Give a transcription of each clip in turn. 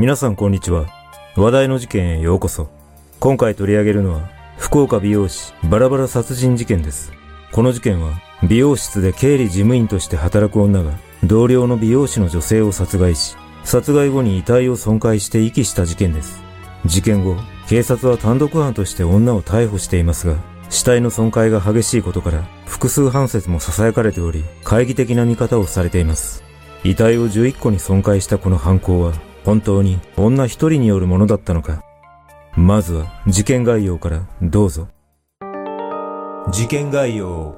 皆さんこんにちは。話題の事件へようこそ。今回取り上げるのは、福岡美容師バラバラ殺人事件です。この事件は、美容室で経理事務員として働く女が、同僚の美容師の女性を殺害し、殺害後に遺体を損壊して遺棄した事件です。事件後、警察は単独犯として女を逮捕していますが、死体の損壊が激しいことから、複数判説も囁かれており、懐疑的な見方をされています。遺体を11個に損壊したこの犯行は、本当に女一人によるものだったのか？まずは事件概要からどうぞ。事件概要。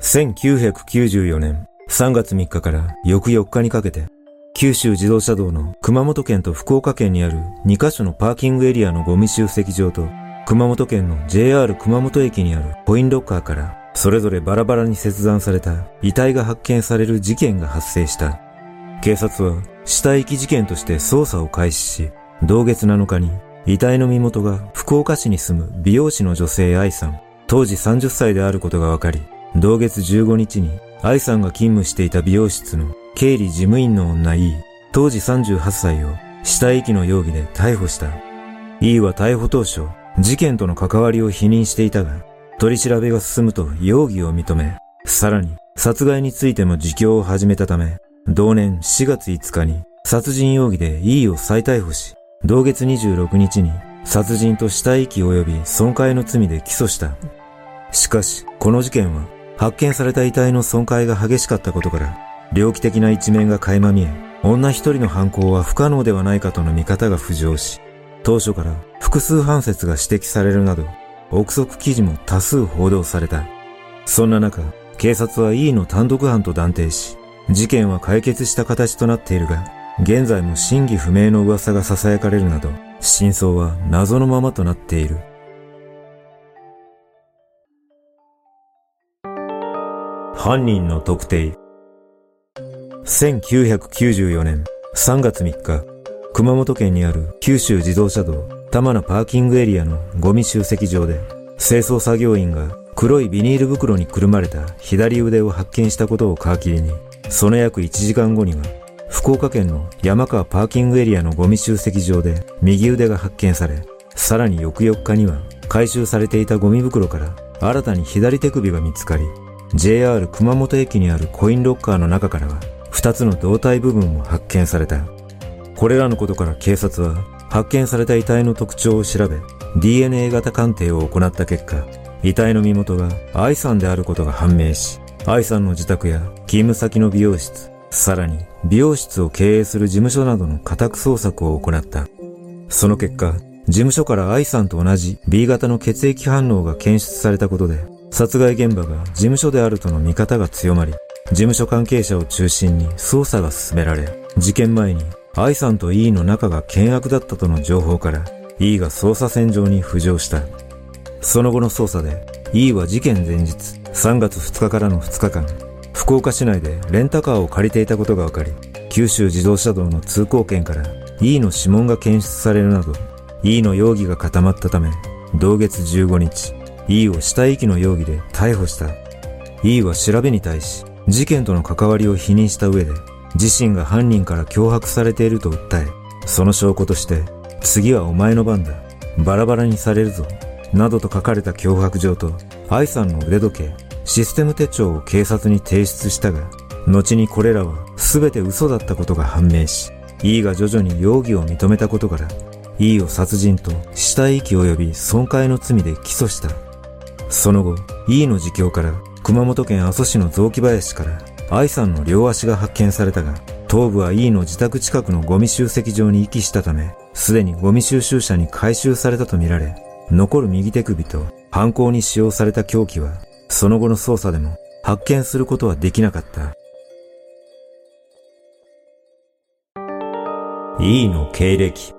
1994年3月3日から翌4日にかけて、九州自動車道の熊本県と福岡県にある2カ所のパーキングエリアのゴミ集積場と、熊本県の JR 熊本駅にあるコインロッカーからそれぞれバラバラに切断された遺体が発見される事件が発生した。警察は死体遺棄事件として捜査を開始し、同月7日に遺体の身元が福岡市に住む美容師の女性愛さん、当時30歳であることが分かり、同月15日に愛さんが勤務していた美容室の経理事務員の女 E、当時38歳を死体遺棄の容疑で逮捕した。E は逮捕当初、事件との関わりを否認していたが、取り調べが進むと容疑を認め、さらに殺害についても自供を始めたため、同年4月5日に殺人容疑で E を再逮捕し、同月26日に殺人と死体遺棄及び損壊の罪で起訴した。しかし、この事件は発見された遺体の損壊が激しかったことから、猟奇的な一面が垣間見え、女一人の犯行は不可能ではないかとの見方が浮上し、当初から複数判説が指摘されるなど、憶測記事も多数報道された。そんな中、警察は E の単独犯と断定し、事件は解決した形となっているが、現在も真偽不明の噂が囁かれるなど、真相は謎のままとなっている。犯人の特定。1994年3月3日、熊本県にある九州自動車道玉名パーキングエリアのゴミ集積場で、清掃作業員が黒いビニール袋にくるまれた左腕を発見したことを皮切りに、その約1時間後には、福岡県の山川パーキングエリアのゴミ集積場で右腕が発見され、さらに翌4日には回収されていたゴミ袋から新たに左手首が見つかり、JR 熊本駅にあるコインロッカーの中からは2つの胴体部分も発見された。これらのことから警察は発見された遺体の特徴を調べ、DNA 型鑑定を行った結果、遺体の身元が愛さんであることが判明し、愛さんの自宅や勤務先の美容室、さらに美容室を経営する事務所などの家宅捜索を行った。その結果、事務所から愛さんと同じ B 型の血液反応が検出されたことで、殺害現場が事務所であるとの見方が強まり、事務所関係者を中心に捜査が進められ、事件前に愛さんと E の仲が険悪だったとの情報から E が捜査線上に浮上した。その後の捜査で E は事件前日3月2日からの2日間、福岡市内でレンタカーを借りていたことが分かり、九州自動車道の通行券から E の指紋が検出されるなど、E の容疑が固まったため、同月15日、E を死体遺棄の容疑で逮捕した。E は調べに対し、事件との関わりを否認した上で、自身が犯人から脅迫されていると訴え、その証拠として、次はお前の番だ。バラバラにされるぞ。などと書かれた脅迫状と、愛さんの腕時計、システム手帳を警察に提出したが、後にこれらは全て嘘だったことが判明し、E が徐々に容疑を認めたことから、E を殺人と死体遺棄及び損壊の罪で起訴した。その後、E の自供から熊本県阿蘇市の雑木林から愛さんの両足が発見されたが、頭部は E の自宅近くのゴミ集積場に遺棄したため、すでにゴミ収集車に回収されたとみられ、残る右手首と犯行に使用された凶器は、その後の捜査でも発見することはできなかった。E の経歴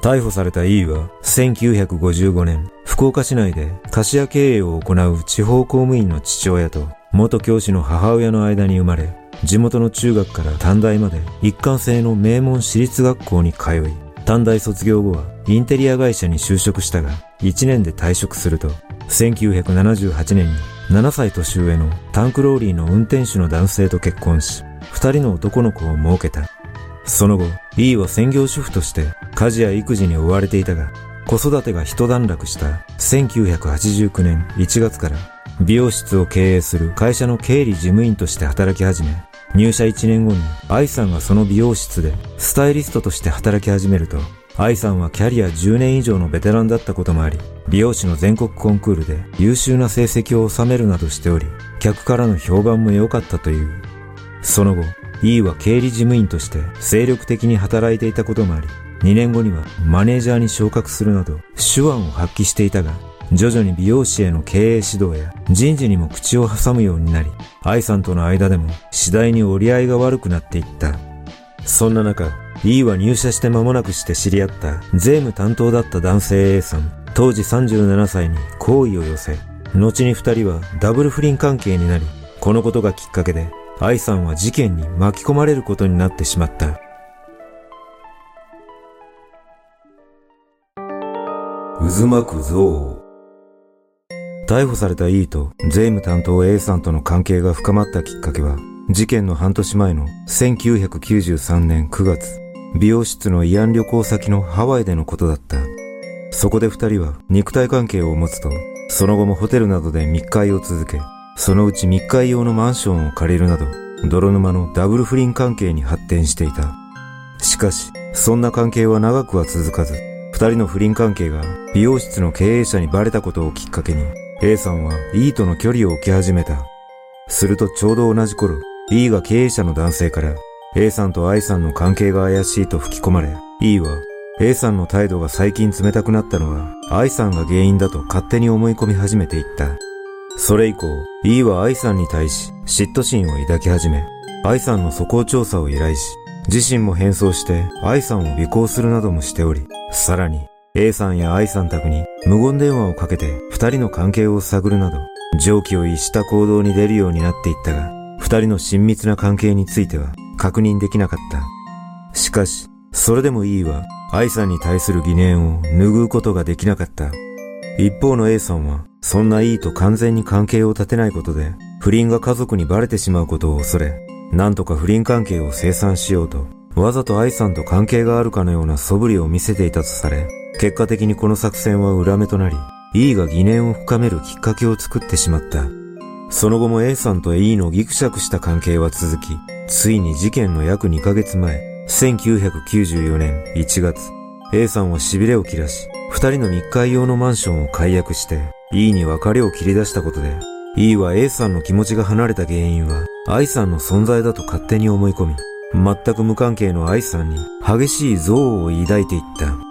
逮捕された E は1955年、福岡市内で菓子屋経営を行う地方公務員の父親と元教師の母親の間に生まれ、地元の中学から短大まで一貫性の名門私立学校に通い、短大卒業後はインテリア会社に就職したが、1年で退職すると、1978年に7歳年上のタンクローリーの運転手の男性と結婚し、2人の男の子を設けた。その後、E は専業主婦として家事や育児に追われていたが、子育てが一段落した1989年1月から美容室を経営する会社の経理事務員として働き始め、入社1年後に愛さんがその美容室でスタイリストとして働き始めると、愛さんはキャリア10年以上のベテランだったこともあり、美容師の全国コンクールで優秀な成績を収めるなどしており、客からの評判も良かったという。その後、E は経理事務員として精力的に働いていたこともあり、2年後にはマネージャーに昇格するなど手腕を発揮していたが、徐々に美容師への経営指導や人事にも口を挟むようになり、愛さんとの間でも次第に折り合いが悪くなっていった。そんな中、E は入社して間もなくして知り合った税務担当だった男性 A さん、当時37歳に好意を寄せ、後に二人はダブル不倫関係になり、このことがきっかけで、愛さんは事件に巻き込まれることになってしまった。渦巻く像逮捕された E と税務担当 A さんとの関係が深まったきっかけは、事件の半年前の1993年9月、美容室の慰安旅行先のハワイでのことだった。そこで二人は肉体関係を持つと、その後もホテルなどで密会を続け、そのうち密会用のマンションを借りるなど、泥沼のダブル不倫関係に発展していた。しかし、そんな関係は長くは続かず、二人の不倫関係が美容室の経営者にバレたことをきっかけに、A さんは E との距離を置き始めた。するとちょうど同じ頃、E が経営者の男性から A さんと I さんの関係が怪しいと吹き込まれ、E は A さんの態度が最近冷たくなったのは I さんが原因だと勝手に思い込み始めていった。それ以降、E は I さんに対し嫉妬心を抱き始め、I さんの素行調査を依頼し、自身も変装して I さんを尾行するなどもしており、さらに A さんや I さん宅に無言電話をかけて二人の関係を探るなど、常軌を逸した行動に出るようになっていったが、二人の親密な関係については確認できなかった。しかし、それでも E は I さんに対する疑念を拭うことができなかった。一方の A さんは、そんな E と完全に関係を立てないことで、不倫が家族にバレてしまうことを恐れ、なんとか不倫関係を清算しようと、わざと I さんと関係があるかのような素振りを見せていたとされ、結果的にこの作戦は裏目となり、E が疑念を深めるきっかけを作ってしまった。その後も A さんと E のギクシャクした関係は続き、ついに事件の約2ヶ月前、1994年1月、A さんは痺れを切らし、二人の密会用のマンションを解約して、E に別れを切り出したことで、E は A さんの気持ちが離れた原因は、I さんの存在だと勝手に思い込み、全く無関係の I さんに激しい憎悪を抱いていった。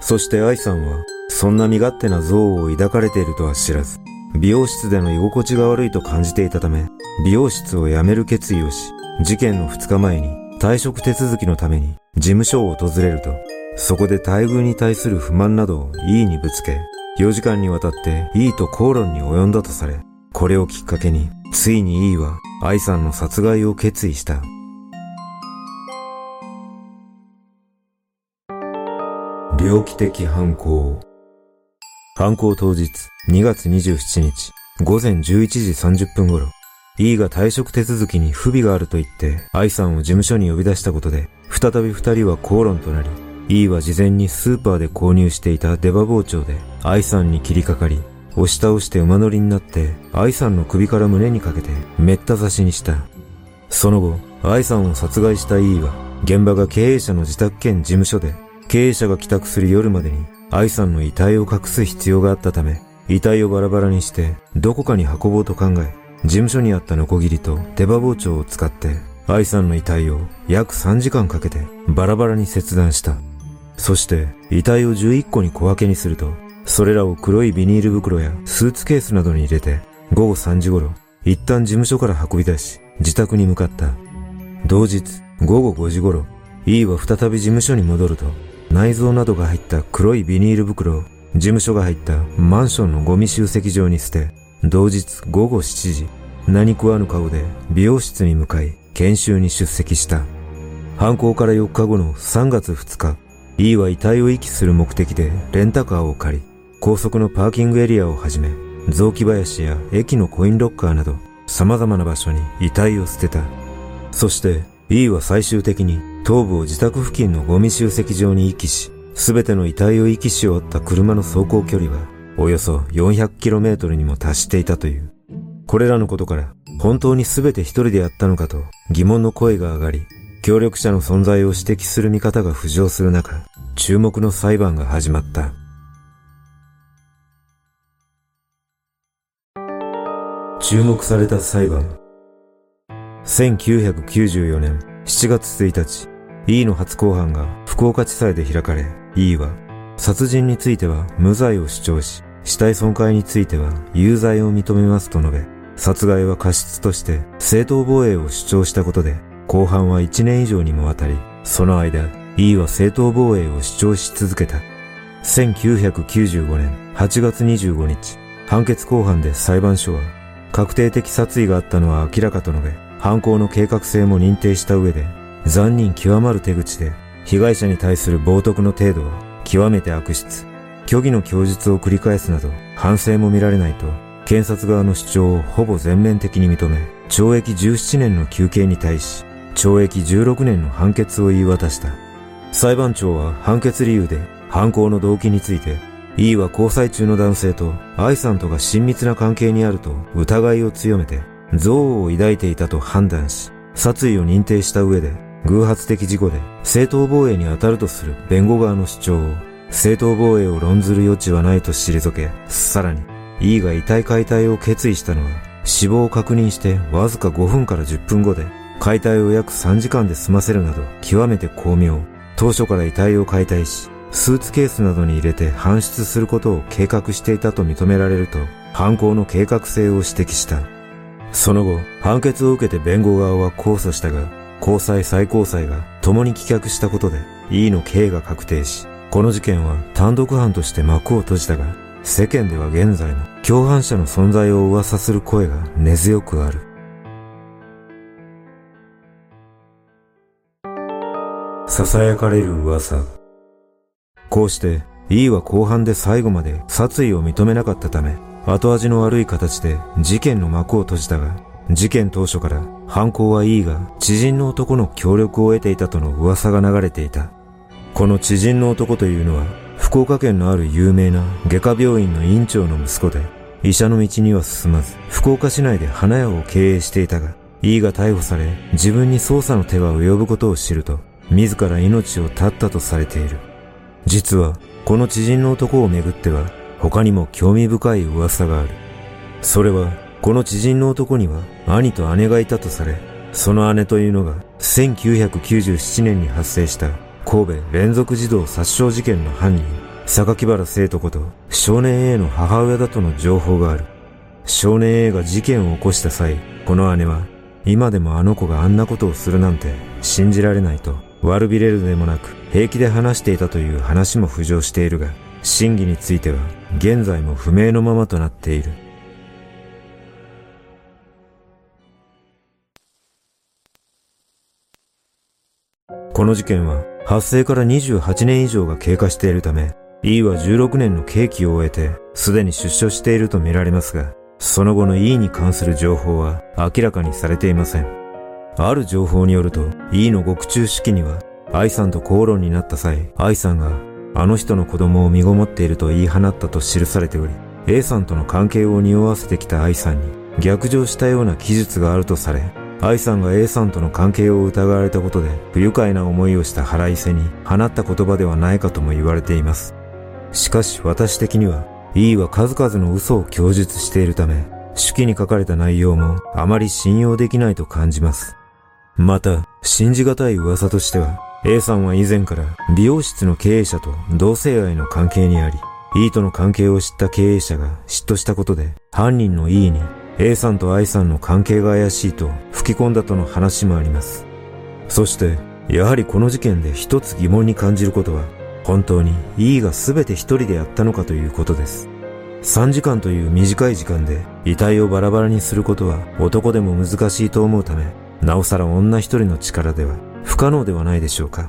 そして愛さんは、そんな身勝手な憎悪を抱かれているとは知らず、美容室での居心地が悪いと感じていたため、美容室を辞める決意をし、事件の2日前に退職手続きのために事務所を訪れると、そこで待遇に対する不満などを E にぶつけ、4時間にわたって E と口論に及んだとされ、これをきっかけに、ついに E は愛さんの殺害を決意した。猟奇的犯行。犯行当日、2月27日、午前11時30分頃、E が退職手続きに不備があると言って、愛さんを事務所に呼び出したことで、再び二人は口論となり、E は事前にスーパーで購入していた出刃包丁で、愛さんに切りかかり、押し倒して馬乗りになって、愛さんの首から胸にかけて、めった刺しにした。その後、愛さんを殺害した E は、現場が経営者の自宅兼事務所で経営者が帰宅する夜までに愛さんの遺体を隠す必要があったため、遺体をバラバラにしてどこかに運ぼうと考え、事務所にあったノコギリと手羽包丁を使って愛さんの遺体を約3時間かけてバラバラに切断した。そして遺体を11個に小分けにすると、それらを黒いビニール袋やスーツケースなどに入れて午後3時頃、一旦事務所から運び出し自宅に向かった。同日午後5時頃、E は再び事務所に戻ると内臓などが入った黒いビニール袋を事務所が入ったマンションのゴミ集積場に捨て、同日午後7時、何食わぬ顔で美容室に向かい研修に出席した。犯行から4日後の3月2日、E は遺体を遺棄する目的でレンタカーを借り、高速のパーキングエリアをはじめ、雑木林や駅のコインロッカーなど様々な場所に遺体を捨てた。そして E は最終的に頭部を自宅付近のゴミ集積場に遺棄し、すべての遺体を遺棄し終わった車の走行距離は、およそ 400km にも達していたという。これらのことから、本当にすべて一人でやったのかと疑問の声が上がり、協力者の存在を指摘する見方が浮上する中、注目の裁判が始まった。注目された裁判。1994年7月1日、E の初公判が福岡地裁で開かれ、E は、殺人については無罪を主張し、死体損壊については有罪を認めますと述べ、殺害は過失として正当防衛を主張したことで、後半は1年以上にもわたり、その間、E は正当防衛を主張し続けた。1995年8月25日、判決公判で裁判所は、確定的殺意があったのは明らかと述べ、犯行の計画性も認定した上で、残忍極まる手口で、被害者に対する冒涜の程度は極めて悪質。虚偽の供述を繰り返すなど、反省も見られないと、検察側の主張をほぼ全面的に認め、懲役17年の求刑に対し、懲役16年の判決を言い渡した。裁判長は判決理由で犯行の動機について、E は交際中の男性と愛さんとが親密な関係にあると疑いを強めて、憎悪を抱いていたと判断し、殺意を認定した上で、偶発的事故で正当防衛に当たるとする弁護側の主張を、正当防衛を論ずる余地はないと退け、さらに、E が遺体解体を決意したのは、死亡を確認してわずか5分から10分後で解体を約3時間で済ませるなど極めて巧妙。当初から遺体を解体し、スーツケースなどに入れて搬出することを計画していたと認められると、犯行の計画性を指摘した。その後、判決を受けて弁護側は控訴したが、高裁最高裁が共に棄却したことで、E の刑が確定し、この事件は単独犯として幕を閉じたが、世間では現在も共犯者の存在を噂する声が根強くある。囁かれる噂。こうして、E は後半で最後まで殺意を認めなかったため、後味の悪い形で事件の幕を閉じたが、事件当初から犯行は E が知人の男の協力を得ていたとの噂が流れていた。この知人の男というのは、福岡県のある有名な外科病院の院長の息子で、医者の道には進まず、福岡市内で花屋を経営していたが、E が逮捕され、自分に捜査の手が及ぶことを知ると、自ら命を絶ったとされている。実は、この知人の男をめぐっては、他にも興味深い噂がある。それは、この知人の男には兄と姉がいたとされ、その姉というのが1997年に発生した神戸連続児童殺傷事件の犯人、榊原生徒こと少年 A の母親だとの情報がある。少年 A が事件を起こした際、この姉は今でもあの子があんなことをするなんて信じられないと悪びれるでもなく平気で話していたという話も浮上しているが、真偽については現在も不明のままとなっている。この事件は発生から28年以上が経過しているため、E は16年の刑期を終えて、すでに出所しているとみられますが、その後の E に関する情報は明らかにされていません。ある情報によると、E の獄中式には、愛さんと口論になった際、愛さんが、あの人の子供を身ごもっていると言い放ったと記されており、A さんとの関係を匂わせてきた愛さんに、逆上したような記述があるとされ、愛さんが A さんとの関係を疑われたことで、不愉快な思いをした腹いせに放った言葉ではないかとも言われています。しかし私的には、E は数々の嘘を供述しているため、手記に書かれた内容もあまり信用できないと感じます。また、信じがたい噂としては、A さんは以前から美容室の経営者と同性愛の関係にあり、E との関係を知った経営者が嫉妬したことで、犯人の E に A さんと I さんの関係が怪しいと吹き込んだとの話もあります。そして、やはりこの事件で一つ疑問に感じることは、本当に E が全て一人でやったのかということです。3時間という短い時間で遺体をバラバラにすることは男でも難しいと思うため、なおさら女一人の力では不可能ではないでしょうか。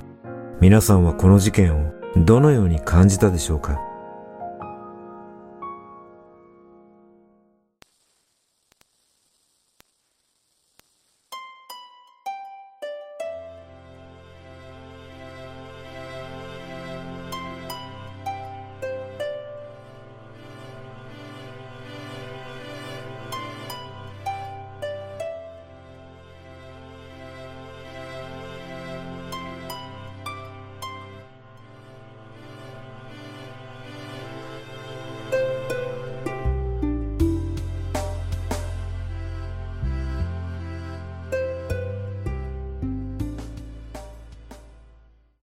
皆さんはこの事件をどのように感じたでしょうか